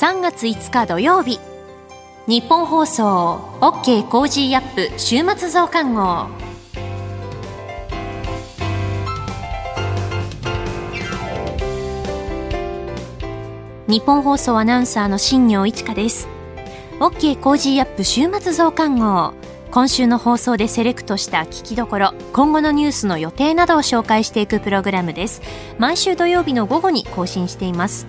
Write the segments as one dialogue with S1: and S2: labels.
S1: 3月5日土曜日。ニッポン放送 OK Cozy up 週末増刊号。ニッポン放送アナウンサーの新行市佳です。OK Cozy up 週末増刊号。今週の放送でセレクトした聞きどころ今後のニュースの予定などを紹介していくプログラムです。毎週土曜日の午後に更新しています。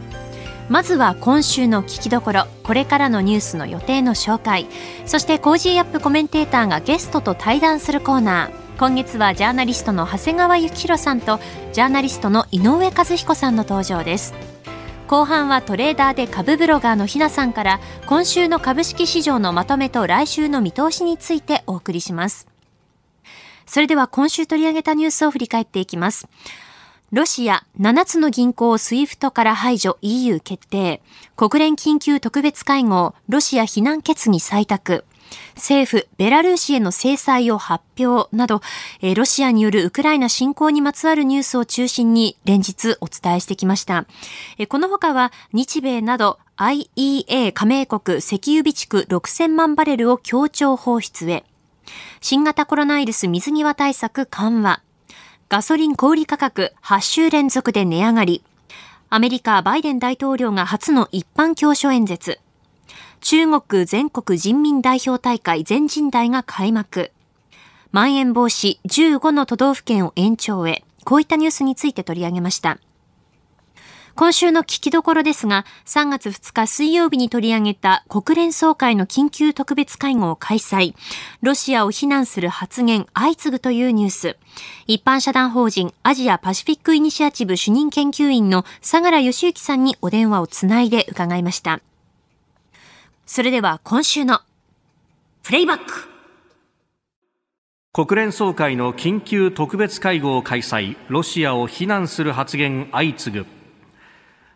S1: まずは今週の聞きどころこれからのニュースの予定の紹介そして Cozy up コメンテーターがゲストと対談するコーナー今月はジャーナリストの長谷川幸洋さんとジャーナリストの井上和彦さんの登場です後半はトレーダーで株ブロガーのひなさんから今週の株式市場のまとめと来週の見通しについてお送りします。それでは今週取り上げたニュースを振り返っていきます。ロシア7つの銀行を SWIFT から排除 EU 決定。国連緊急特別会合ロシア非難決議採択。政府、ベラルーシへの制裁を発表など、ロシアによるウクライナ侵攻にまつわるニュースを中心に連日お伝えしてきました。この他は日米など IEA 加盟国石油備蓄6000万バレルを協調放出へ。新型コロナウイルス水際対策緩和。ガソリン小売価格8週連続で値上がり。アメリカバイデン大統領が初の一般教書演説。中国全国人民代表大会全人代が開幕。まん延防止15の都道府県を延長へ。こういったニュースについて取り上げました。今週の聞きどころですが、3月2日水曜日に取り上げた国連総会の緊急特別会合を開催。ロシアを非難する発言相次ぐというニュース。一般社団法人アジアパシフィックイニシアチブ主任研究員の相良義之さんにお電話をつないで伺いました。それでは今週のプレイバック
S2: 国連総会の緊急特別会合を開催ロシアを非難する発言相次ぐ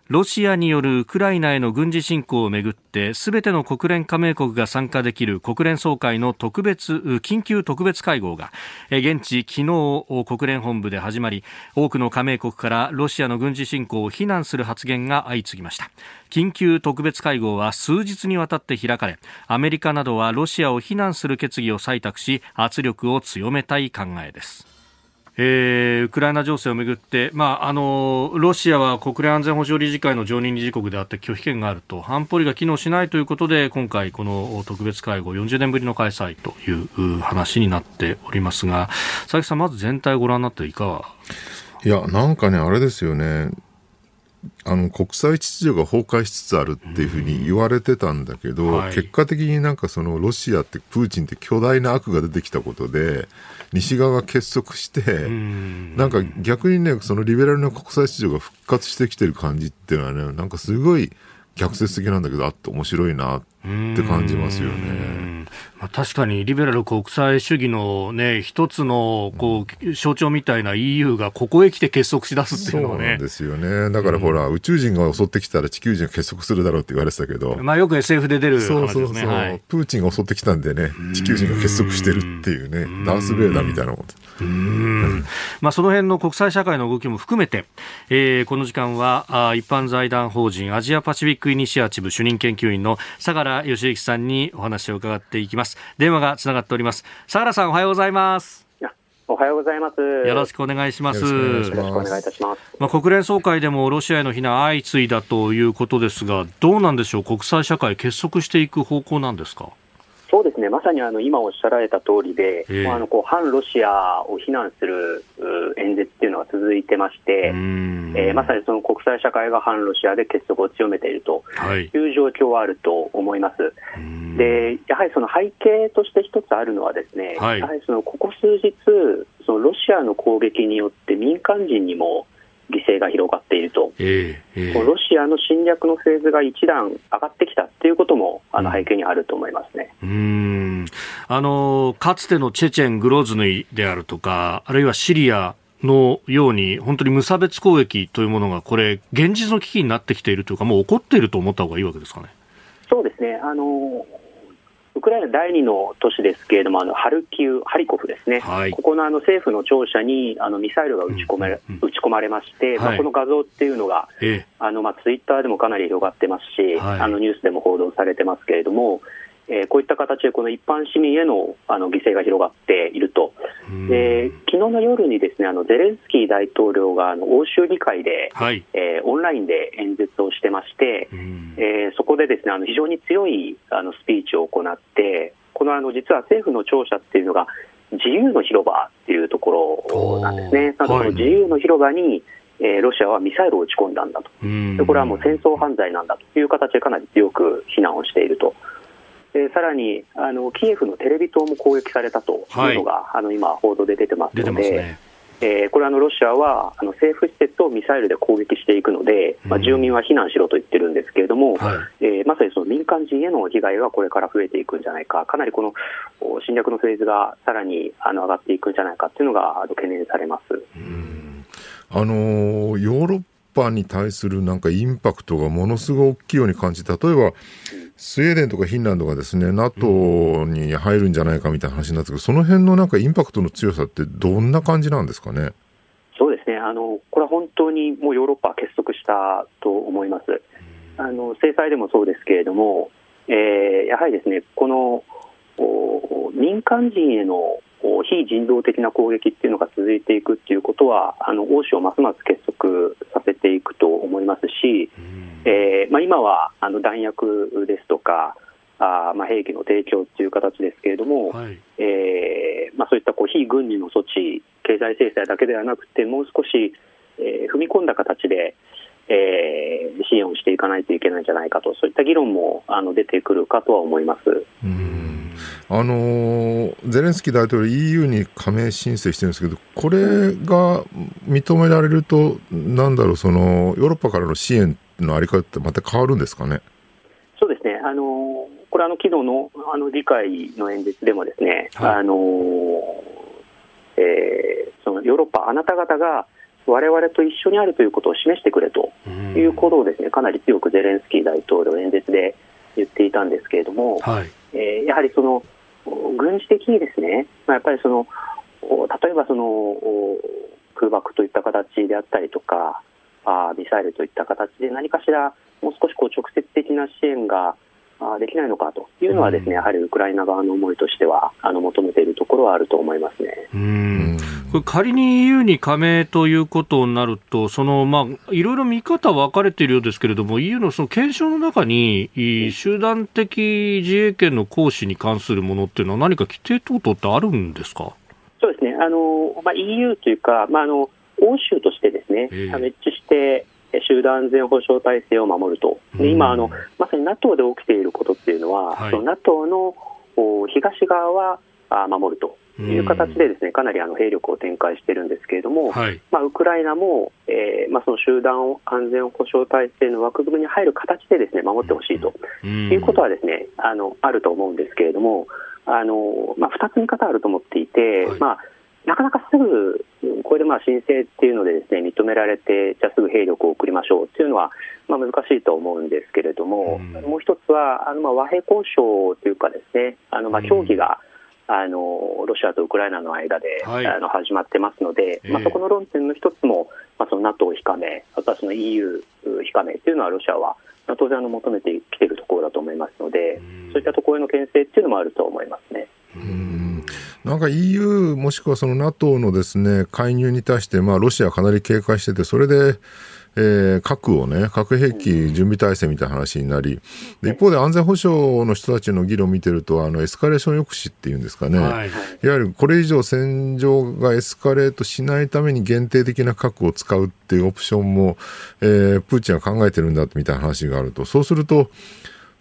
S2: ロシアによるウクライナへの軍事侵攻をめぐってすべての国連加盟国が参加できる国連総会の特別緊急特別会合が現地昨日国連本部で始まり多くの加盟国からロシアの軍事侵攻を非難する発言が相次ぎました。緊急特別会合は数日にわたって開かれアメリカなどはロシアを非難する決議を採択し圧力を強めたい考えです。えー、ウクライナ情勢をめぐって、まあ、あのロシアは国連安全保障理事会の常任理事国であって拒否権があると。安保理が機能しないということで今回、この特別会合40年ぶりの開催という話になっておりますが佐々木さん、まず全体をご覧になっていかが
S3: いやなんかね、あれですよね。あの国際秩序が崩壊しつつあるっていうふうに言われてたんだけど、はい、結果的になんかそのロシアってプーチンって巨大な悪が出てきたことで西側が結束して、なんか逆にねそのリベラルな国際秩序が復活してきてる感じっていうのはねなんかすごい逆説的なんだけどあって面白いなって感じますよね。
S2: まあ、確かにリベラル国際主義のね、一つのこう象徴みたいな EU がここへ来て結束しだすっていうのはね。
S3: ですよね。だからほら、うん、宇宙人が襲ってきたら地球人が結束するだろうって言われてたけど。
S2: まあよく SF で出る話ですね。そうそうそう、
S3: はい、プーチンが襲ってきたんでね、地球人が結束してるっていうね、うダース・ベイダーみたいなもん。
S2: うんまあ、その辺の国際社会の動きも含めて、えー、この時間はあ一般財団法人アジアパシフィックイニシアチブ主任研究員の相良義之さんにお話を伺っていきます電話がつながっております相良さんおはようございます
S4: おはようございます。
S2: よろしくお願いします。よ
S4: ろしくお願いいたします。
S2: まあ、国連総会でもロシアへの非難相次いだということですが、どうなんでしょう、国際社会結束していく方向なんですか？
S4: そうですね、まさにあの今おっしゃられた通りで、えー、あのこう反ロシアを非難する演説っていうのが続いてまして、えー、まさにその国際社会が反ロシアで結束を強めているとい。う状況はあると思います。でやはりその背景として一つあるのは、ですね、はい、やはりそのここ数日、そのロシアの攻撃によって民間人にも犠牲が広がっていると、えーえー、ロシアの侵略のフェーズが一段上がってきたということもあの背景にあると思いますね、
S2: うん、あのかつてのチェチェン、グローズヌイであるとか、あるいはシリアのように、本当に無差別攻撃というものが、これ、現実の危機になってきているというか、もう起こっていると思った方がいいわけですかね。
S4: そうですね。あのウクライナ第二の都市ですけれども、あのハルキウ、ハリコフですね、はい、ここのあの政府の庁舎にあのミサイルが撃ち込め、うんうん、撃ち込まれまして、はい、まあ、この画像っていうのが、あのまあ、ツイッターでもかなり広がってますし、はい、あのニュースでも報道されてますけれども、えー、こういった形でこの一般市民へのあの犠牲が広がっていると、で昨日の夜にですねあのゼレンスキー大統領があの欧州議会で、はい、えー、オンラインで演説をしてまして、えー、そこでですねあの非常に強いあのスピーチを行って、このあの実は政府の庁舎っていうのが、自由の広場っていうところなんですね。なので、自由の広場に、えー、ロシアはミサイルを撃ち込んだんだと、でこれはもう戦争犯罪なんだという形でかなり強く非難をしていると。でさらにあのキエフのテレビ塔も攻撃されたというのが、はい、あの今、報道で出てますので、ね、えー、これあの、ロシアはあの政府施設をミサイルで攻撃していくので、まあ、住民は避難しろと言ってるんですけれども、はい、えー、まさにその民間人への被害がこれから増えていくんじゃないか、かなりこの侵略のフェーズがさらにあの上がっていくんじゃないかというのがあの懸念されます。
S3: あのヨーロッパに対するなんかインパクトがものすごい大きいように感じ例えば、スウェーデンとかフィンランドがですね NATO に入るんじゃないかみたいな話になってけど、その辺のなんかインパクトの強さってどんな感じなんですかね？
S4: そうですねあのこれは本当にもうヨーロッパは結束したと思います。あの制裁でもそうですけれども、えー、やはりですねこの民間人への非人道的な攻撃っていうのが続いていくっていうことはあの欧州をますます結束させていくと思いますし、えーまあ、今はあの弾薬ですとかあまあ、兵器の提供という形ですけれども、はい、えー、まあ、そういったこう非軍事の措置、経済制裁だけではなくて、もう少し、えー、踏み込んだ形で、えー、支援をしていかないといけないんじゃないかと、そういった議論もあの出てくるかとは思います。
S3: うんあのゼレンスキー大統領、EU に加盟申請してるんですけど、これが認められると、なんだろう、そのヨーロッパからの支援のあり方ってまた変わるんですかね？
S4: そうですね。あのこれあの昨日のあの議会の演説でもですね、はい、あのえー、そのヨーロッパあなた方が我々と一緒にあるということを示してくれということをですね、かなり強くゼレンスキー大統領演説で言っていたんですけれども、はい、えー、やはりその軍事的にですね、まあ、やっぱりその例えばその空爆といった形であったりとか、あミサイルといった形で何かしらもう少しこう直接的な支援ができないのかというのはですね、やはりウクライナ側の思いとしてはあの求めているところはあると思いますね。
S2: うんこれ仮に EU に加盟ということになると、そのまあいろいろ見方分かれているようですけれども、EU のその検証の中に集団的自衛権の行使に関するものっていうのは何か規定等々ってあるんですか？
S4: そうですね。あのまあ EU というかまああの欧州としてですね、加盟して集団安全保障体制を守ると、で今あの、まさに NATO で起きていることっていうのは、はい、その NATO の東側は守ると。いう形でですね、かなりあの兵力を展開しているんですけれども、はい、まあ、ウクライナも、えーまあ、その集団安全保障体制の枠組みに入る形でですね守ってほしいと。いうことはですねあのあると思うんですけれども、あのまあ、2つ見方あると思っていて、はい、まあなかなかすぐ、これでまあ申請っていうのでですね認められて、じゃあすぐ兵力を送りましょうっていうのは、まあ、難しいと思うんですけれども、うん、もう一つはあのまあ和平交渉というか、ですねあのまあ協議が、うん、あのロシアとウクライナの間で、はい、あの始まってますので、まあ、そこの論点の一つも、まあ、その NATO 非加盟、あとはその EU 非加盟というのは、ロシアは当然あの求めてきているところだと思いますので、うん、そういったところへの牽制っていうのもあると思いますね。
S3: なんか EU もしくはその NATO のですね、介入に対して、まあロシアかなり警戒してて、それで、えー、核をね、核兵器準備体制みたいな話になり、で一方で安全保障の人たちの議論を見てると、あのエスカレーション抑止っていうんですかね、はい、いわゆるこれ以上戦場がエスカレートしないために限定的な核を使うっていうオプションも、えー、プーチンは考えてるんだみたいな話があると、そうすると、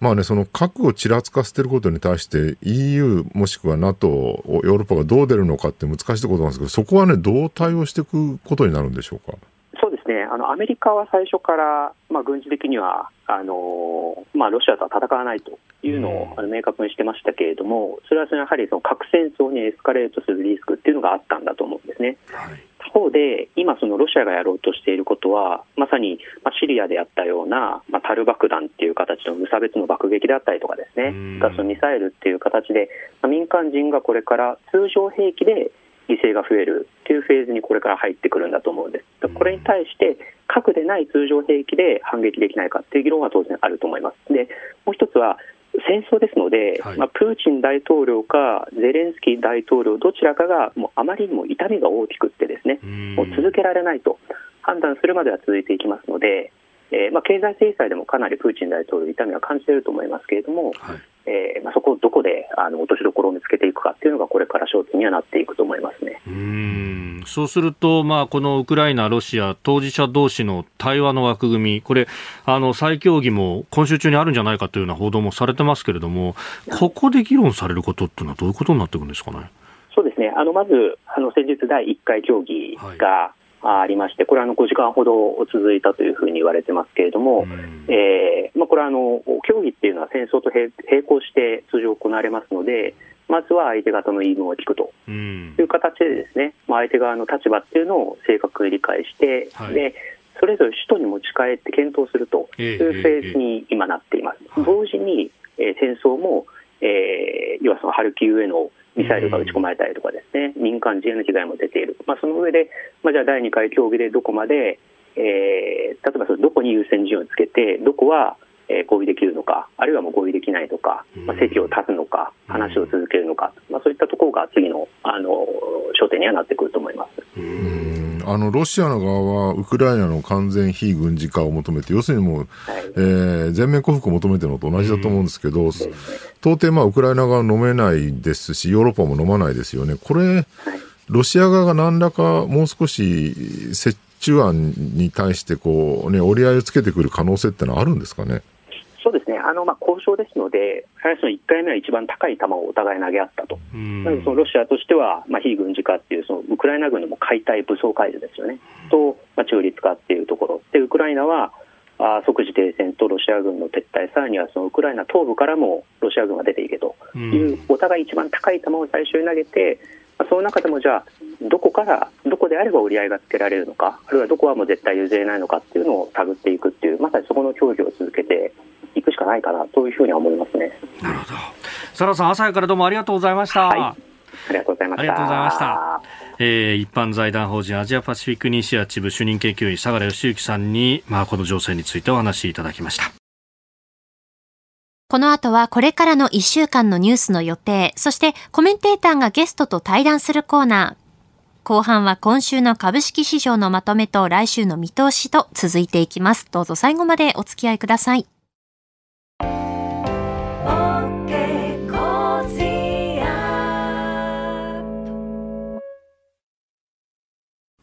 S3: まあね、その核をちらつかせていることに対して EU もしくは NATO、ヨーロッパがどう出るのかって難しいことなんですけど、そこはね、どう対応していくことになるんでしょうか？
S4: そうですね、あのアメリカは最初から、まあ、軍事的にはあの、まあ、ロシアとは戦わないというのを、あの明確にしてましたけれども、それはそのやはりその核戦争にエスカレートするリスクっていうのがあったんだと思うんですね。はい、他方で、今、そのロシアがやろうとしていることは、まさに、まあ、シリアでやったような、まあ、タル爆弾っていう形の無差別の爆撃であったりとかですね、ガスミサイルっていう形で、まあ、民間人がこれから通常兵器で犠牲が増えるっていうフェーズにこれから入ってくるんだと思うんです。これに対して、核でない通常兵器で反撃できないかっていう議論は当然あると思います。で、もう一つは、戦争ですので、はい、まあ、プーチン大統領かゼレンスキー大統領どちらかがもうあまりにも痛みが大きくってですねもう続けられないと判断するまでは続いていきますので、えー、まあ、経済制裁でもかなりプーチン大統領痛みは感じていると思いますけれども、はい、えー、まあ、そこをどこであの落としどころを見つけていくかっていうのがこれから焦点にはなっていくと思いますね。
S2: うん。そうすると、まあ、このウクライナ、ロシア当事者同士の対話の枠組み、これ、あの再協議も今週中にあるんじゃないかというような報道もされてますけれども、ここで議論されることっていうのは、どういうことになっていくんですかね？
S4: そうですね。あのまずあの先日、第1回協議が、はいありまして、これはあの5時間ほど続いたというふうに言われてますけれども、うん、えー、まあ、これはあの協議っていうのは戦争と並行して通常行われますので、まずは相手方の言い分を聞くと。いう形でですね、まあ、相手側の立場っていうのを正確に理解して、はい、でそれぞれ首都に持ち帰って検討するというフェーズに今なっています。同時に、えー、戦争も、えー、要はそのハルキウへのミサイルが撃ち込まれたりとかですね、民間人への被害も出ている、まあ、その上で、まあ、じゃあ第2回協議でどこまで、えー、例えばそのどこに優先順位をつけて、どこはえ合意できるのか、あるいはもう合意できないのか、まあ、席を立つのか、話を続けるのか、まあ、そういったところが次のあの焦点にはなってくると思います。
S3: あのロシアの側はウクライナの完全非軍事化を求めて、要するにもう、はい、えー、全面降伏を求めてるのと同じだと思うんですけど、到底、まあ、ウクライナ側飲めないですし、ヨーロッパも飲まないですよね。これ、はい、ロシア側が何らかもう少し折衷案に対してこう、ね、折り合いをつけてくる可能性ってのはあるんですかね？
S4: あの、まあ、交渉ですので、最初の1回目は一番高い球をお互い投げ合ったと、なのでそのロシアとしては、まあ、非軍事化っていう、そのウクライナ軍のも解体、武装解除ですよね、と、まあ、中立化っていうところ、でウクライナはあ即時停戦とロシア軍の撤退、さらにはそのウクライナ東部からもロシア軍が出ていけと。いう、お互い一番高い球を最初に投げて、まあ、その中でもじゃあ、どこから、どこであれば折り合いがつけられるのか、あるいはどこはもう絶対譲れないのかっていうのを探っていくっていう、まさにそこの協議を続けていくしかないかなというふうに思いますね。
S2: なるほど。サラさん、朝からどうもありがとうございました。はい、あ
S4: りがとうございました。あり
S2: がとうございました。えー、一般財団法人アジアパシフィックイニシアチブ主任研究員相良義之さんに、まあ、この情勢についてお話しいただきました。
S1: この後はこれからの1週間のニュースの予定、そしてコメンテーターがゲストと対談するコーナー。後半は今週の株式市場のまとめと来週の見通しと続いていきます。どうぞ最後までお付き合いください。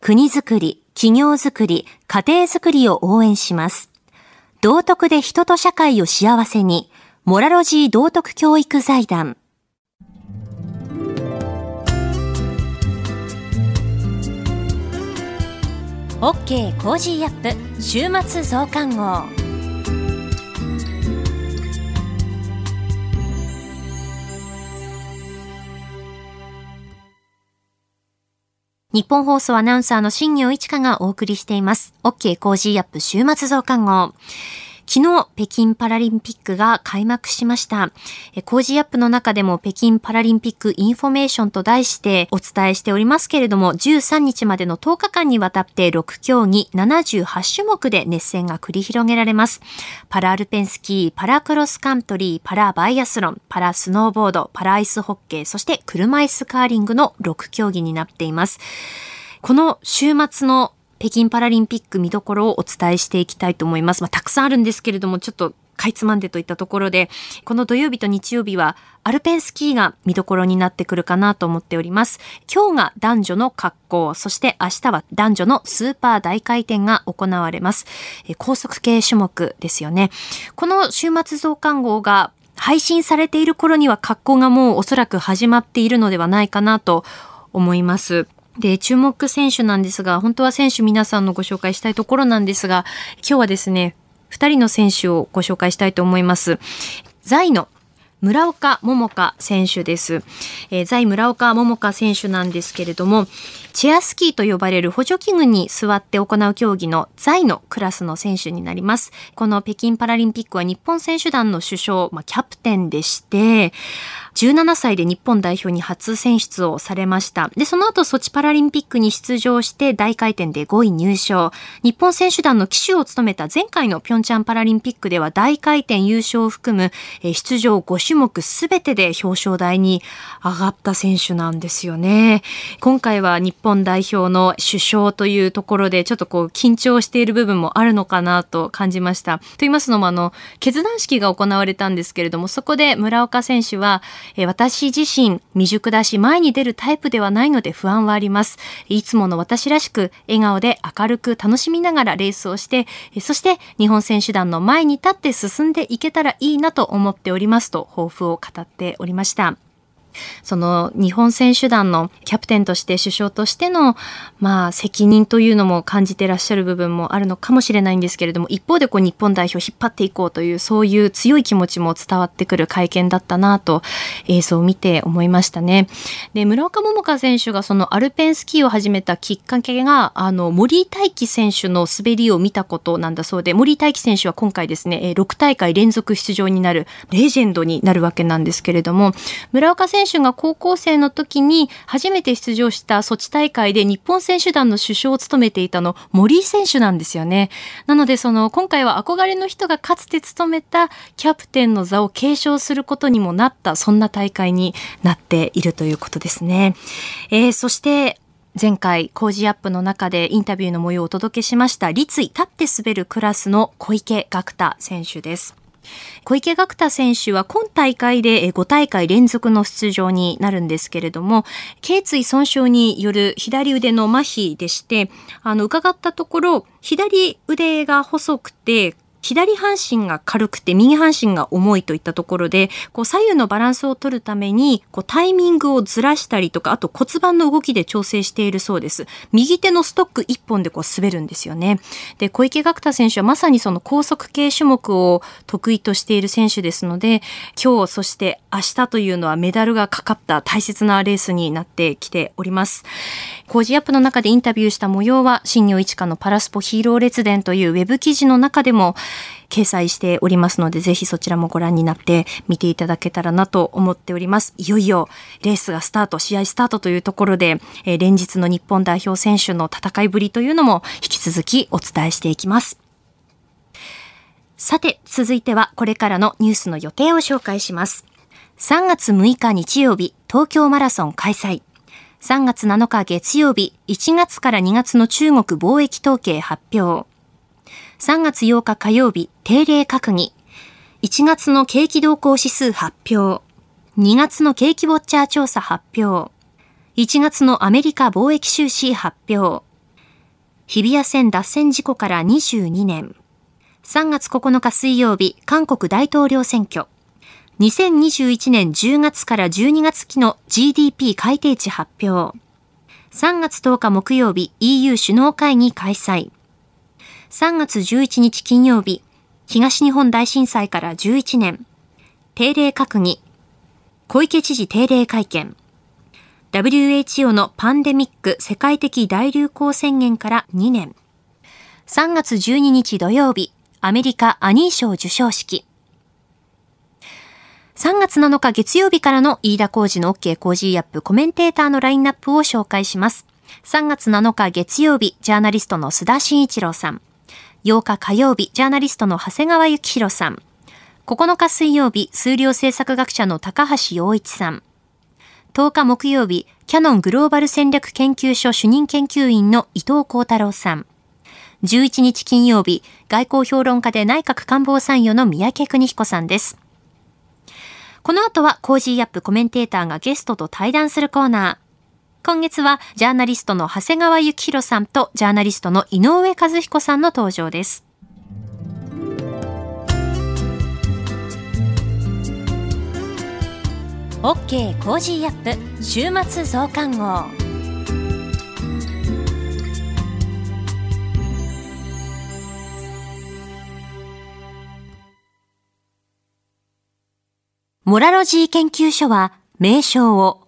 S1: 国づくり、企業づくり、家庭づくりを応援します。道徳で人と社会を幸せに、モラロジー道徳教育財団。OK Cozy up 週末増刊号。ニッポン放送アナウンサーの新行市佳がお送りしています。OK Cozy up 週末増刊号。昨日、北京パラリンピックが開幕しました。 Cozy up の中でも北京パラリンピックインフォメーションと題してお伝えしておりますけれども、13日までの10日間にわたって6競技78種目で熱戦が繰り広げられます。パラアルペンスキー、パラクロスカントリー、パラバイアスロン、パラスノーボード、パラアイスホッケー、そして車椅子カーリングの6競技になっています。この週末の北京パラリンピック見どころをお伝えしていきたいと思います。まあ、たくさんあるんですけれども、ちょっとかいつまんでといったところで、この土曜日と日曜日はアルペンスキーが見どころになってくるかなと思っております。今日が男女の格好、そして明日は男女のスーパー大回転が行われます。高速系種目ですよね。この週末増刊号が配信されている頃には格好がもうおそらく始まっているのではないかなと思います。で、注目選手なんですが、本当は選手皆さんのご紹介したいところなんですが、今日はですね、二人の選手をご紹介したいと思います。在の村岡桃佳選手です。えー、在村岡桃佳選手なんですけれども、チェアスキーと呼ばれる補助器具に座って行う競技の在のクラスの選手になります。この北京パラリンピックは日本選手団の首相、まあ、キャプテンでして、17歳で日本代表に初選出をされました。で、その後ソチパラリンピックに出場して大回転で5位入賞。日本選手団の旗手を務めた前回のピョンチャンパラリンピックでは大回転優勝を含む出場5種目すべてで表彰台に上がった選手なんですよね。今回は日本本代表の首相というところでちょっとこう緊張している部分もあるのかなと感じました。と言いますのもあの、決断式が行われたんですけれども、そこで村岡選手はえ私自身未熟だし前に出るタイプではないので不安はあります。いつもの私らしく笑顔で明るく楽しみながらレースをして、そして日本選手団の前に立って進んでいけたらいいなと思っておりますと抱負を語っておりました。その日本選手団のキャプテンとして首相としての、まあ、責任というのも感じてらっしゃる部分もあるのかもしれないんですけれども一方でこう日本代表を引っ張っていこうというそういう強い気持ちも伝わってくる会見だったなと映像を見て思いましたね。で村岡桃佳選手がそのアルペンスキーを始めたきっかけがあの森井大輝選手の滑りを見たことなんだそうで森井大輝選手は今回ですね6大会連続出場になるレジェンドになるわけなんですけれども村岡選手手が高校生の時に初めて出場したソチ大会で日本選手団の首相を務めていたの森井選手なんですよね。なのでその今回は憧れの人がかつて務めたキャプテンの座を継承することにもなったそんな大会になっているということですね。えー、そして前回、工事アップの中でインタビューの模様をお届けしました、立位立って滑るクラスの小池学太選手です。小池岳太選手は今大会で5大会連続の出場になるんですけれども、頸椎損傷による左腕の麻痺でして、あの、伺ったところ、左腕が細くて、左半身が軽くて右半身が重いといったところで、こう左右のバランスを取るために、こうタイミングをずらしたりとか、あと骨盤の動きで調整しているそうです。右手のストック一本でこう滑るんですよね。で、小池学太選手はまさにその高速系種目を得意としている選手ですので、今日そして明日というのはメダルがかかった大切なレースになってきております。工事アップの中でインタビューした模様は、新業一華のパラスポヒーロー列伝というウェブ記事の中でも掲載しておりますので、ぜひそちらもご覧になって見ていただけたらなと思っております。いよいよレースがスタート、試合スタートというところで、えー、連日の日本代表選手の戦いぶりというのも引き続きお伝えしていきます。さて、続いてはこれからのニュースの予定を紹介します。3月6日日曜日、東京マラソン開催。3月7日月曜日、1月から2月の中国貿易統計発表。3月8日火曜日、定例閣議。1月の景気動向指数発表。2月の景気ウォッチャー調査発表。1月のアメリカ貿易収支発表。日比谷線脱線事故から22年。3月9日水曜日、韓国大統領選挙。2021年10月から12月期の GDP 改定値発表。3月10日木曜日 EU 首脳会議開催。3月11日金曜日、東日本大震災から11年。定例閣議。小池知事定例会見。WHO のパンデミック世界的大流行宣言から2年。3月12日土曜日、アメリカアニー賞授賞式。3月7日月曜日からの飯田浩二の OK コージーアップコメンテーターのラインナップを紹介します。3月7日月曜日、ジャーナリストの須田慎一郎さん。8日火曜日、ジャーナリストの長谷川幸洋さん。9日水曜日、数量政策学者の高橋洋一さん。10日木曜日、キヤノングローバル戦略研究所主任研究員の伊藤弘太郎さん。11日金曜日、外交評論家で内閣官房参与の宮家邦彦さんです。この後は Cozy up コメンテーターがゲストと対談するコーナー。今月はジャーナリストの長谷川幸洋さんとジャーナリストの井上和彦さんの登場です。OK Cozy up 週末増刊号。モラロジー研究所は名称を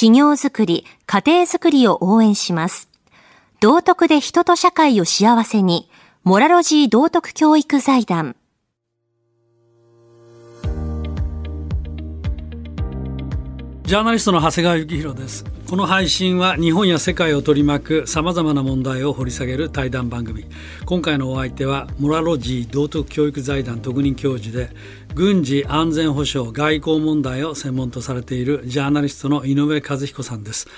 S1: 企業づくり、家庭づくりを応援します。道徳で人と社会を幸せに、モラロジー道徳教育財団。
S5: ジャーナリストの長谷川幸宏です。この配信は日本や世界を取り巻く様々な問題を掘り下げる対談番組。今回のお相手は、モラロジー道徳教育財団特任教授で、軍事安全保障外交問題を専門とされているジャーナリストの井上和彦さんです。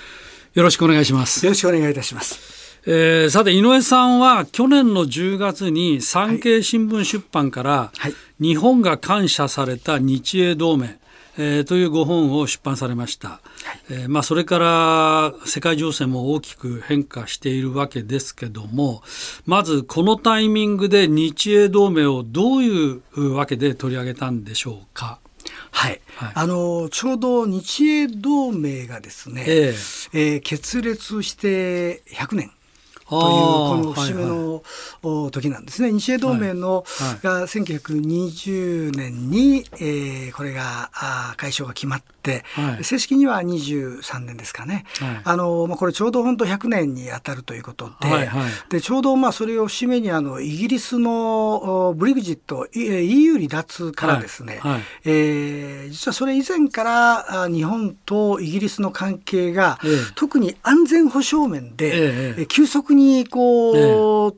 S5: よろしくお願いします。
S6: よろしくお願いいたします。
S5: えー、さて井上さんは去年の10月に産経新聞出版から、はい、日本が感謝された日英同盟えー、というご本を出版されました、はい、えー、まあ、それから世界情勢も大きく変化しているわけですけどもまずこのタイミングで日英同盟をどういうわけで取り上げたんでしょうか？
S6: はい、はい、あのちょうど日英同盟がですね、えー、えー、決裂して100年というこの節目の時なんですね。日英同盟の、が1920年に、えー、これがあ解消が決まって、はい、正式には23年ですかね。はい、あのまあ、これちょうど本当100年に当たるということで、はいはい、でちょうどまあそれを節目にあのイギリスのブリグジット EU 離脱からですね、はい。はい、えー、実はそれ以前から日本とイギリスの関係が、えー、特に安全保障面で、えー、急速ににこう、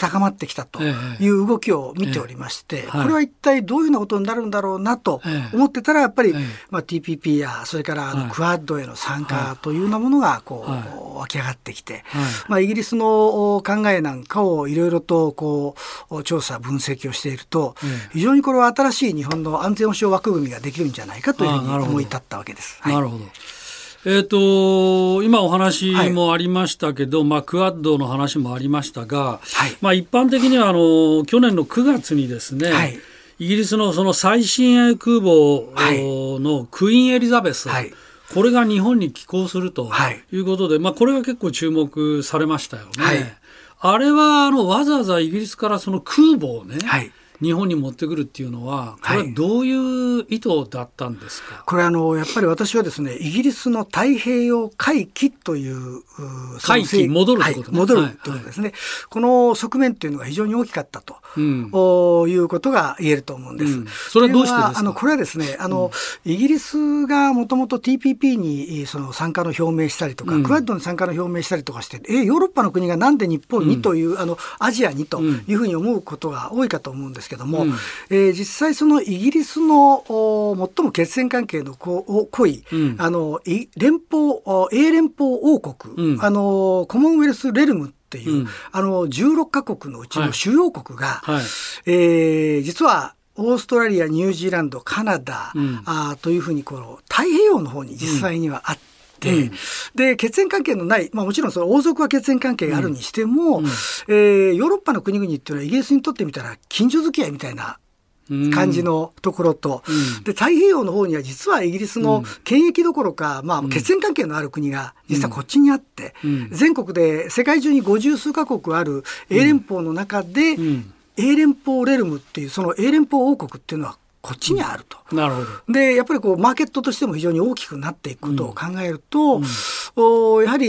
S6: 高まってきたという動きを見ておりまして、これは一体どういうようなことになるんだろうなと思ってたら、やっぱり、まあ、TPP や、それからあのクアッドへの参加というようなものがこう湧き上がってきて、まあ、イギリスの考えなんかをいろいろとこう調査、分析をしていると、非常にこれは新しい日本の安全保障枠組みができるんじゃないかというふうに思い立ったわけです。
S5: なるほどえーと、今お話もありましたけど、はい、まあ、クアッドの話もありましたが、はい、まあ、一般的にはあの去年の9月にですね、はい、イギリスのその最新鋭空母のクイーン・エリザベス、これが日本に寄港するとい。うことで、まあ、これが結構注目されましたよね。あれはあのわざわざイギリスからその空母をね、日本に持ってくるっていうのは、これはどういう意図だったんですか、はい、
S6: これあの、やっぱり私はですね、イギリスの太平洋回帰という、
S5: 回帰、戻るってこと、
S6: ね。はい、戻るということですね、はい、この側面っていうのが非常に大きかったと、うん、いうことが言えると思うんです。うん、
S5: それはどうしてです
S6: か？あのこれはですね、あの、うん、イギリスがもともと TPP にその参加の表明したりとか、クアッドに参加の表明したりとかして、え、ヨーロッパの国がなんで日本にという、あの、アジアにというふうに思うことが多いかと思うんですけども、うん、えー、実際そのイギリスの最も血縁関係の濃い、うん、あの連邦英連邦王国、うん、あのコモンウェルス・レルムっていう、うん、あの16カ国のうちの主要国が、はい。はい、えー、実はオーストラリア、ニュージーランド、カナダ、うん、あというふうにこの太平洋の方に実際にはあって、うん、で血縁関係のない、まあ、もちろんその王族は血縁関係があるにしても、うん、えー、ヨーロッパの国々っていうのはイギリスにとってみたら近所付き合いみたいな感じのところと、うん、で太平洋の方には実はイギリスの権益どころか、まあ、血縁関係のある国が実はこっちにあって、うん、全国で世界中に五十数カ国ある英連邦の中で、英連邦レルムっていうその英連邦王国っていうのはこっちにあると。
S5: なるほ
S6: ど。で、やっぱりこう、マーケットとしても非常に大きくなっていくことを考えると、うん。おやはり、え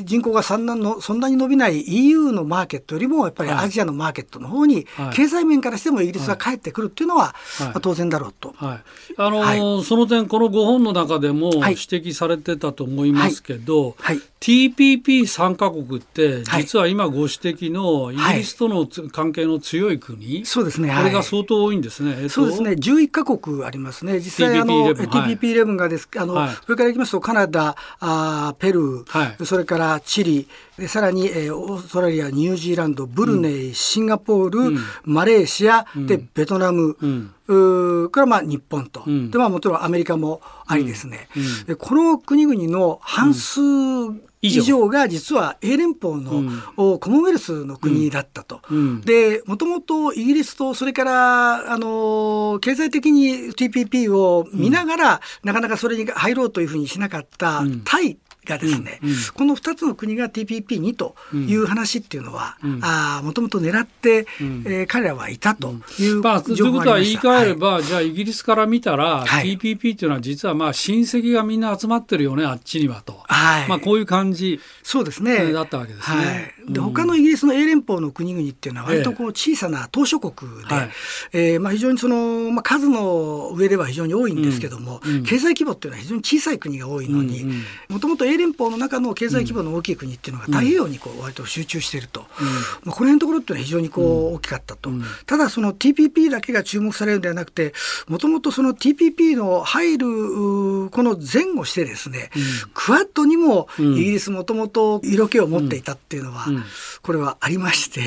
S6: ー、人口がそんなのそんなに伸びない EU のマーケットよりも、やっぱりアジアのマーケットの方に、経済面からしてもイギリスが帰ってくるっていうのは、はい、当然だろうと。はい、
S5: あのーはい、その点、この5本の中でも指摘されてたと思いますけど、はい、TPP 参加国って、実は今ご指摘のイギリスとの関係の強い国、
S6: そうですね、
S5: これが相当多いんですね。
S6: えっと、そうですね、11か国ありますね。実際、あの TPP11 がです、あの、それからいきますと、カナダ、あペルー、それからチリ、さらに、えー、オーストラリア、ニュージーランド、ブルネイ、うん、シンガポール、うん、マレーシア、うん、でベトナム、うからまあ日本と、でまあもちろんアメリカもありですね、でこの国々の半数以上。が実は英連邦の、コモンウェルスの国だったと。で、もともとイギリスと、それから、あの、経済的に TPP を見ながら、なかなかそれに入ろうというふうにしなかったタイがですね、うんうん、この2つの国が TPP にという話っていうのは、うん、あもともと狙って、うん、えー、彼らはいたというまあ、と
S5: いうことは言い換えれば、はい、じゃあイギリスから見たら、はい、TPP っていうのは実はまあ親戚がみんな集まってるよねあっちにはと、はい、まあ、こういう感じ
S6: そうですね。
S5: だったわけですね。はい
S6: で他のイギリスの英連邦の国々っていうのは割とこう小さな島諸国で、えええー、まあ、非常にその、まあ、数の上では非常に多いんですけども、うんうん、経済規模っていうのは非常に小さい国が多いのにもともと英連邦の中の経済規模の大きい国っていうのが太平洋にこう割と集中していると、まあ、この辺のところっていうのは非常にこう大きかったと、ただその TPP だけが注目されるんではなくてもともとその TPP の入るこの前後してですね、クアッドにもイギリスもともと色気を持っていたっていうのは、これはありまして、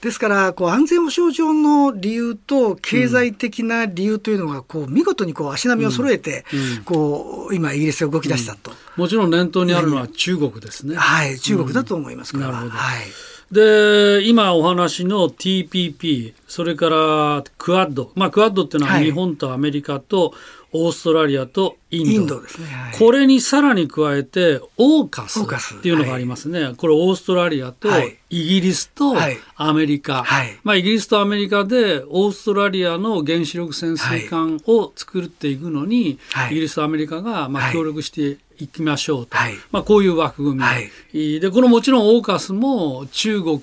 S6: ですからこう安全保障上の理由と経済的な理由というのがこう見事にこう足並みを揃えて、こう今イギリスが動き出したと。
S5: もちろん念頭にあるのは中国ですね。
S6: はい、中国だと思います、うん、なるほど。はい。
S5: で、今お話の TPP、それからクアッド。まあ、クアッドっていうのは日本とアメリカとオーストラリアとインド。インドですね、はい、これにさらに加えて、オーカスっていうのがありますね。はい、これオーストラリアとイギリスとアメリカ。はい、まあ、イギリスとアメリカでオーストラリアの原子力潜水艦を作っていくのに、イギリスとアメリカがまあ協力していきましょうと、はい、まあ、こういう枠組み、はい、でこのもちろんオーカスも中国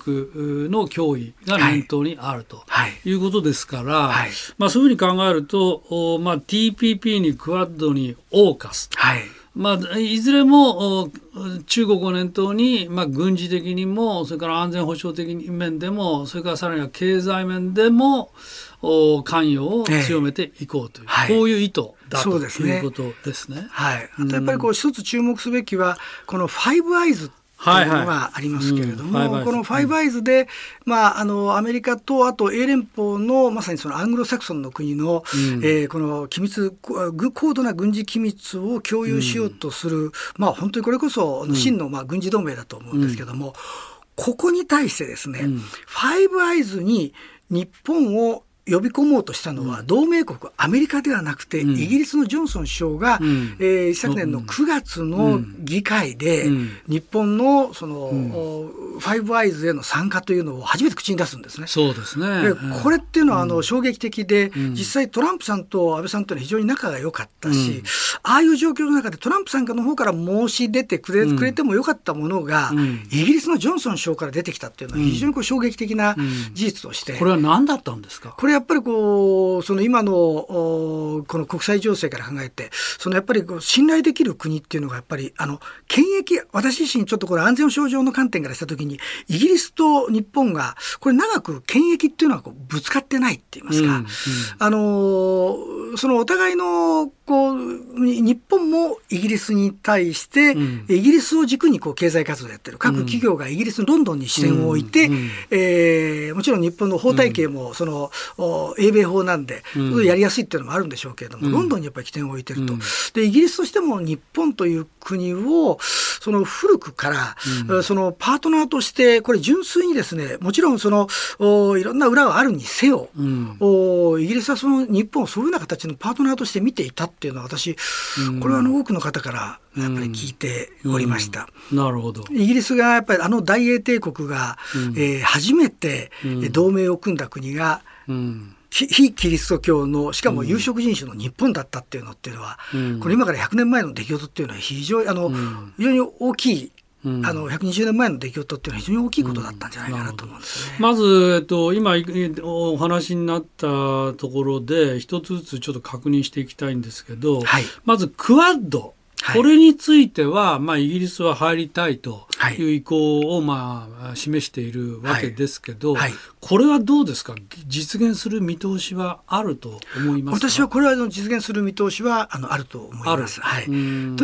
S5: の脅威が念頭にあると。い。うことですから、はい、まあ、そういうふうに考えると、まあ、TPP にクアッドにオーカス、はいまあ、いずれも中国を念頭に、まあ、軍事的にもそれから安全保障的面でもそれからさらには経済面でも関与を強めていこうという、えー、こういう意図だということですね。
S6: はい、あとやっぱりこう一つ注目すべきはこのファイブアイズというのがありますけれども、はいはいうん、このファイブアイズで、まあ、あのアメリカとあと英連邦のまさにそのアングロサクソンの国の、うん、えー、この機密高度な軍事機密を共有しようとする、うん、まあ本当にこれこそ真のまあ軍事同盟だと思うんですけども、ここに対してですね、ファイブアイズに日本を呼び込もうとしたのは、同盟国アメリカではなくて、イギリスのジョンソン首相が、えー、昨年の9月の議会で、日本のその、ファイブアイズへの参加というのを初めて口に出すんですね。
S5: そうですね。
S6: でこれっていうのはあの衝撃的で、実際トランプさんと安倍さんというのは非常に仲が良かったし、ああいう状況の中でトランプさんの方から申し出てくれ,、くれてもよかったものが、イギリスのジョンソン首相から出てきたっていうのは非常にこう衝撃的な事実として。
S5: これは何だったんですか？
S6: これやっぱりこうその今のこの国際情勢から考えてそのやっぱりこう信頼できる国っていうのがやっぱりあの権益私自身ちょっとこれ安全保障上の観点からした時にイギリスと日本がこれ長く権益っていうのはこうぶつかってないって言いますか、うんうん、あのそのお互いのこう日本もイギリスに対して、うん、イギリスを軸にこう経済活動をやってる。各企業がイギリスのロンドンに視点を置いて、うんうん、えー、もちろん日本の法体系もその、英米法なんで、やりやすいっていうのもあるんでしょうけれども、ロンドンにやっぱり起点を置いてると。でイギリスとしても日本という国をその古くから、そのパートナーとしてこれ純粋にですねもちろんそのいろんな裏はあるにせよ、イギリスはその日本をそういうような形のパートナーとして見ていたっていうのは私、これはあの多くの方からやっぱり聞いておりました。
S5: なるほど。
S6: イギリスがやっぱりあの大英帝国が、うん、えー、初めて同盟を組んだ国が、非キリスト教のしかも有色人種の日本だったっていうのっていうのは、うん、これ今から100年前の出来事っていうのは非常にあの、うん、非常に大きいあの120年前の出来事っていうのは非常に大きいことだったんじゃないかなと思うんですね。
S5: まず、えっと、今お話になったところで一つずつちょっと確認していきたいんですけど、はい、まずクワッドこれについては、まあ、イギリスは入りたいとい。う意向を、まあ、示しているわけですけど、はい。はい、これはどうですか、実現する見通しはあると思います
S6: 私はこれは実現する見通しはあのあると思います。はい、と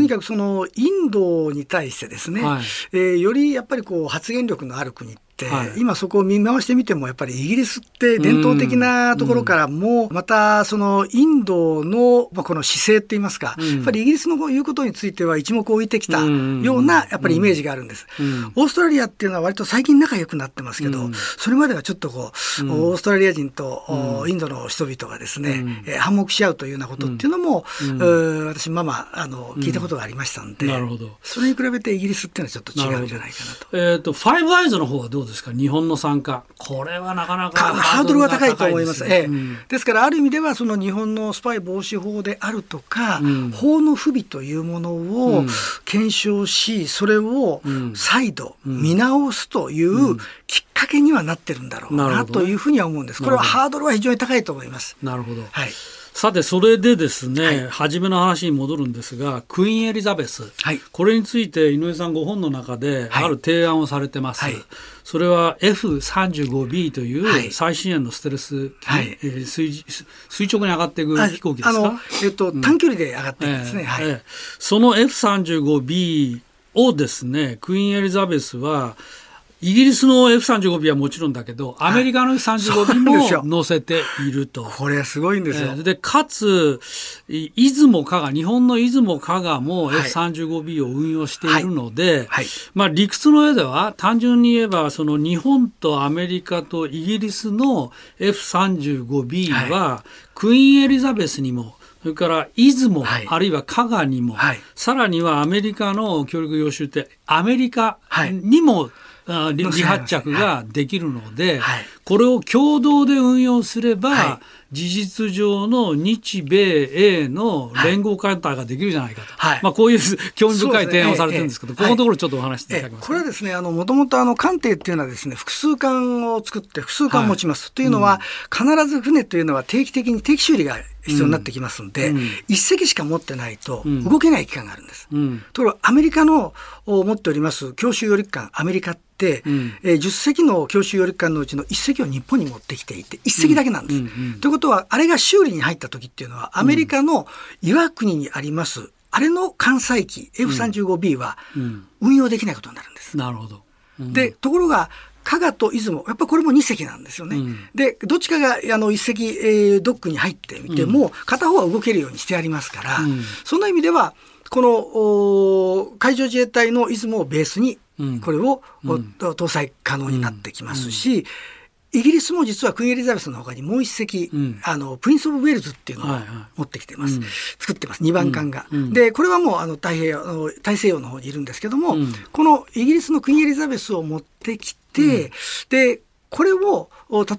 S6: にかくそのインドに対してですね、はい、えー、よりやっぱりこう発言力のある国、はい、今そこを見回してみてもやっぱりイギリスって伝統的なところからもまたそのインドのこの姿勢って言いますか、やっぱりイギリスの言うことについては一目置いてきたようなやっぱりイメージがあるんです。オーストラリアっていうのは割と最近仲良くなってますけど、それまではちょっとこう、オーストラリア人とインドの人々がですね、え反目し合うというようなことっていうのも、私まあまああの聞いたことがありましたんで、なるほど。それに比べてイギリスっていうのはちょっと違うんじゃないかなと。
S5: えっ、とファイブアイズの方はどうですか？日本の参加。これはなかなか
S6: ハードルは高いと思います。ええ、うん、ですからある意味ではその日本のスパイ防止法であるとか、うん、法の不備というものを検証し、それを再度見直すというきっかけにはなってるんだろうなというふうには思うんです。これはハードルは非常に高いと思います。
S5: なるほど。はい。さて、それでですね、はい、初めの話に戻るんですが、クイーンエリザベス、はい、これについて井上さんご本の中である提案をされてます。はい、それは F35B という最新鋭のステルス機、はい、えー、垂垂直に上がっていく飛行機ですか？
S6: えっと、短距離で上がっていくんですね。えーえー、
S5: その F35B をですね、クイーンエリザベスは、イギリスの F35B はもちろんだけど、アメリカの F35B も乗せていると。
S6: これすごいんですよ。
S5: で、かつ、出雲加賀、日本の出雲加賀も F35B を運用しているので、はい。はい、まあ理屈の上では単純に言えば、その日本とアメリカとイギリスの F35B は、クイーンエリザベスにも、それから出雲、はい、あるいは加賀にも、はい、さらにはアメリカの協力要求ってアメリカにも離発着ができるので、はい、これを共同で運用すれば、はい、事実上の日米英の連合艦隊ができるじゃないかと、はい、まあ、こういう 興味深い提案をされてるんですけど、ね、このところちょっとお話していただけます
S6: これはですね、あの、もともとあの、艦艇っていうのはですね、複数艦を作って複数艦を持ちます。というのは、うん、必ず船というのは定期的に定期修理が必要になってきますので、うん、1隻しか持ってないと動けない期間があるんです。うん、ところがアメリカの持っております強襲揚陸艦アメリカって、うん、えー、10隻の強襲揚陸艦のうちの1隻を日本に持ってきていて1隻だけなんです。うんうんうん、ということはあれが修理に入った時っていうのはアメリカの岩国にあります、あれの艦載機 F35B は運用できないことになるんです。
S5: なるほど。
S6: でところがかがといずも、やっぱこれも2隻なんですよね。うん、で、どっちかがあの1隻、えー、ドックに入ってみても、うん、片方は動けるようにしてありますから、うん、その意味では、この海上自衛隊のいずもをベースに、これを、搭載可能になってきますし、イギリスも実はクイーンエリザベスのほかにもう一隻、うん、あのプリンス・オブ・ウェールズっていうのを持ってきてます、はいはい、作ってます。2番艦が、うん、でこれはもうあの太平洋大西洋の方にいるんですけども、うん、このイギリスのクイーンエリザベスを持ってきて、でこれを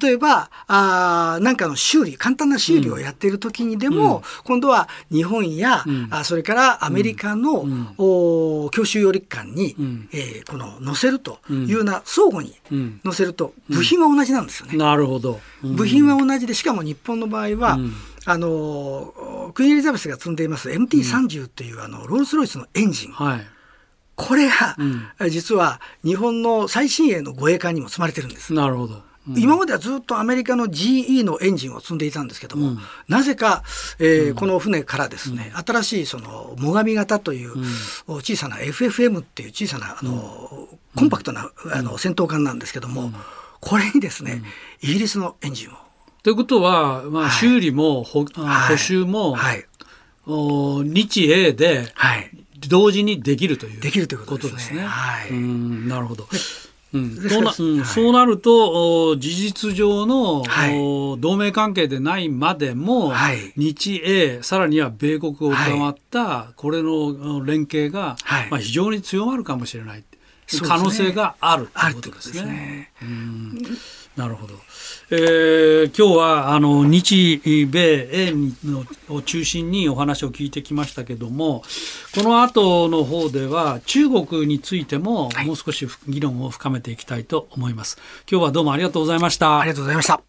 S6: 例えばあなんかの修理簡単な修理をやっている時にでも、うん、今度は日本や、うん、あそれからアメリカの、うん、お強襲揚陸艦に、うん、えー、この乗せるというような相互に乗せると、部品は同じなんですよね。
S5: なるほど、
S6: 部品は同じでしかも日本の場合は、あのクイーンエリザベスが積んでいます MT30 という、あのロールス・ロイスのエンジン、はいこれが、うん、実は日本の最新鋭の護衛艦にも積まれてるんです。
S5: なるほど。
S6: うん、今まではずっとアメリカの GE のエンジンを積んでいたんですけども、うん、なぜか、えー、この船からですね、新しいその最上型という、小さな FFM っていう小さなあの、コンパクトなあの戦闘艦なんですけども、これにですね、イギリスのエンジンを。
S5: ということは、まあ、修理も、はい、補修も、はい、お日英で、はい同時にできるという
S6: できるということですね。はい、
S5: なるほど。うん、そうな、うんはい、そうなると事実上の、はい、同盟関係でないまでも、はい、日英さらには米国を上回った、これの連携が、まあ、非常に強まるかもしれない可能性があるということですね。すね。なるほど。えー、今日はあの日米英のを中心にお話を聞いてきましたけどもこの後の方では中国についてももう少し議論を深めていきたいと思います、今日はどうもありがとうございました
S6: ありがとうございました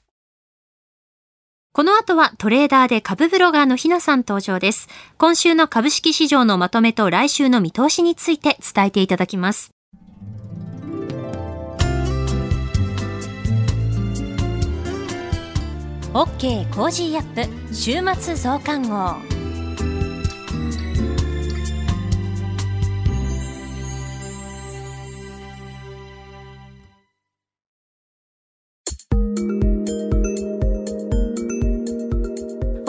S1: この後はトレーダーで株ブロガーのひなさん登場です。今週の株式市場のまとめと来週の見通しについて伝えていただきます。OK Cozy up 週末増刊号。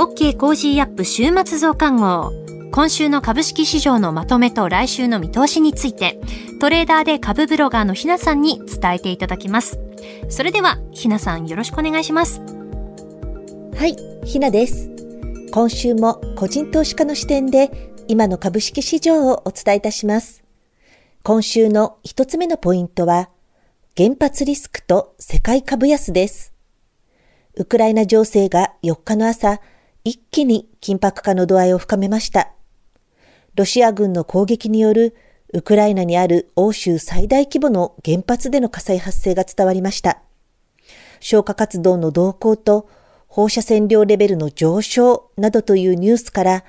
S1: OK Cozy up 週末増刊号。今週の株式市場のまとめと来週の見通しについてトレーダーで株ブロガーのひなさんに伝えていただきます。それではひなさんよろしくお願いします。
S7: はい、ひなです。今週も個人投資家の視点で今の株式市場をお伝えいたします。今週の一つ目のポイントは、原発リスクと世界株安です。ウクライナ情勢が4日の朝、一気に緊迫化の度合いを深めました。ロシア軍の攻撃によるウクライナにある欧州最大規模の原発での火災発生が伝わりました。消火活動の動向と放射線量レベルの上昇などというニュースから、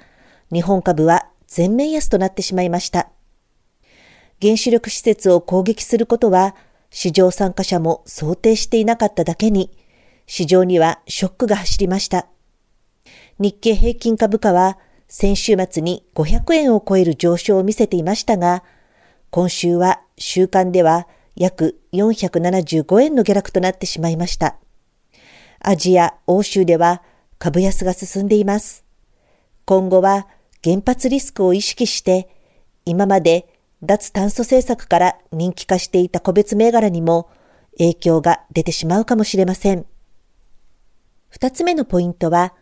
S7: 日本株は全面安となってしまいました。原子力施設を攻撃することは、市場参加者も想定していなかっただけに、市場にはショックが走りました。日経平均株価は先週末に500円を超える上昇を見せていましたが、今週は週間では約475円の下落となってしまいました。アジア、欧州では株安が進んでいます。今後は原発リスクを意識して、今まで脱炭素政策から人気化していた個別銘柄にも影響が出てしまうかもしれません。二つ目のポイントは、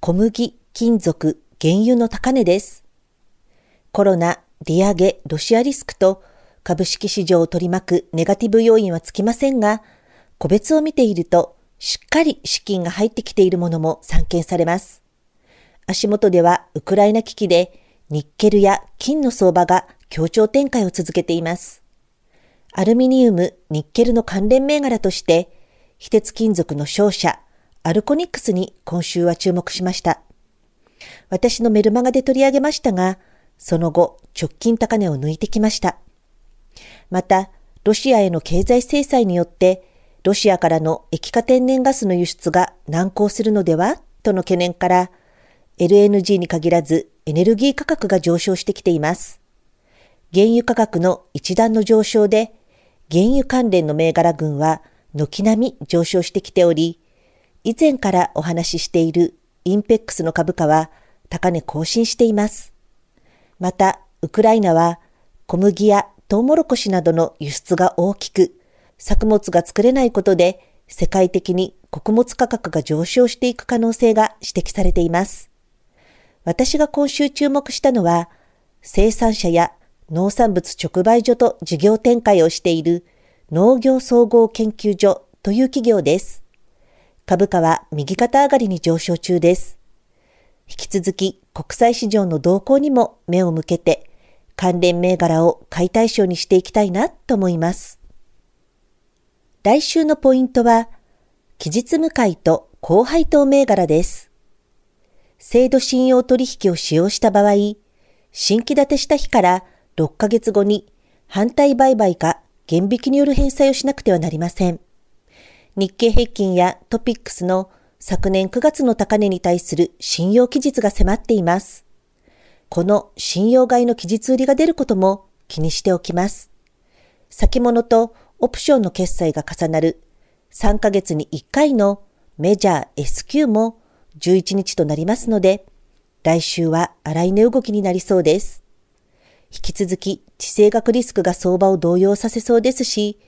S7: 小麦、金属、原油の高値です。コロナ、利上げ、ロシアリスクと株式市場を取り巻くネガティブ要因はつきませんが、個別を見ているとしっかり資金が入ってきているものも散見されます。足元ではウクライナ危機でニッケルや金の相場が協調展開を続けています。アルミニウム、ニッケルの関連銘柄として、非鉄金属の商社、アルコニックスに今週は注目しました。私のメルマガで取り上げましたが、その後、直近高値を抜いてきました。また、ロシアへの経済制裁によって、ロシアからの液化天然ガスの輸出が難航するのでは？との懸念から、LNG に限らずエネルギー価格が上昇してきています。原油価格の一段の上昇で、原油関連の銘柄群は軒並み上昇してきており、以前からお話ししているインペックスの株価は高値更新しています。また、ウクライナは小麦やトウモロコシなどの輸出が大きく、作物が作れないことで世界的に穀物価格が上昇していく可能性が指摘されています。私が今週注目したのは、生産者や農産物直売所と事業展開をしている農業総合研究所という企業です。株価は右肩上がりに上昇中です。引き続き国際市場の動向にも目を向けて関連銘柄を買い対象にしていきたいなと思います。来週のポイントは、期日向かいと高配当銘柄です。制度信用取引を使用した場合、新規立てした日から6ヶ月後に反対売買か減引きによる返済をしなくてはなりません。日経平均やトピックスの昨年9月の高値に対する信用期日が迫っています。この信用買いの期日売りが出ることも気にしておきます。先物とオプションの決済が重なる3ヶ月に1回のメジャー S q も11日となりますので、来週は荒い値動きになりそうです。引き続き地政学リスクが相場を動揺させそうですし、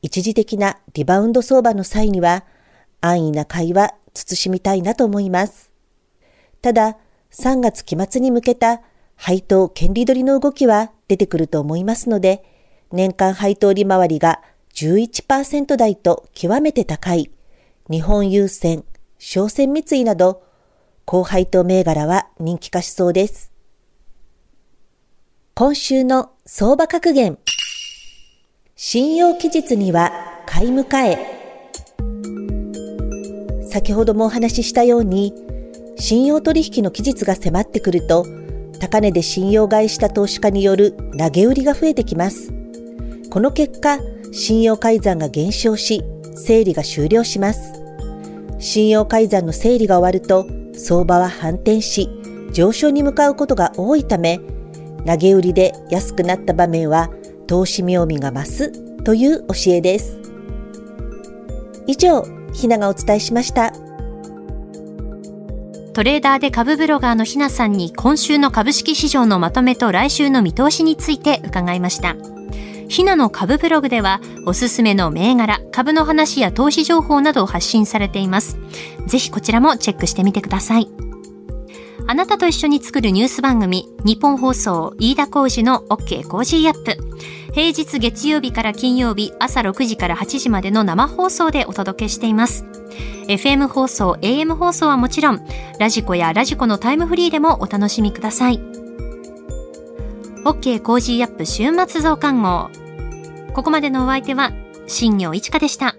S7: 一時的なリバウンド相場の際には安易な買いは慎みたいなと思います。ただ、3月期末に向けた配当権利取りの動きは出てくると思いますので、年間配当利回りが11%台と極めて高い日本郵船、商船三井など、高配当銘柄は人気化しそうです。今週の相場格言。信用期日には買い迎え。先ほどもお話ししたように、信用取引の期日が迫ってくると、高値で信用買いした投資家による投げ売りが増えてきます。この結果、信用改ざんが減少し、整理が終了します。信用改ざんの整理が終わると、相場は反転し、上昇に向かうことが多いため、投げ売りで安くなった場面は、投資妙味が増すという教えです。以上、ひながお伝えしました。
S1: トレーダーで株ブロガーのひなさんに今週の株式市場のまとめと来週の見通しについて伺いました。ひなの株ブログではおすすめの銘柄、株の話や投資情報などを発信されています。ぜひこちらもチェックしてみてください。あなたと一緒に作るニュース番組、ニッポン放送飯田浩司の OK Cozy up。平日月曜日から金曜日朝6時から8時までの生放送でお届けしています。FM 放送、AM 放送はもちろん、ラジコやラジコのタイムフリーでもお楽しみください。OK Cozy up 週末増刊号。ここまでのお相手は、新行市佳でした。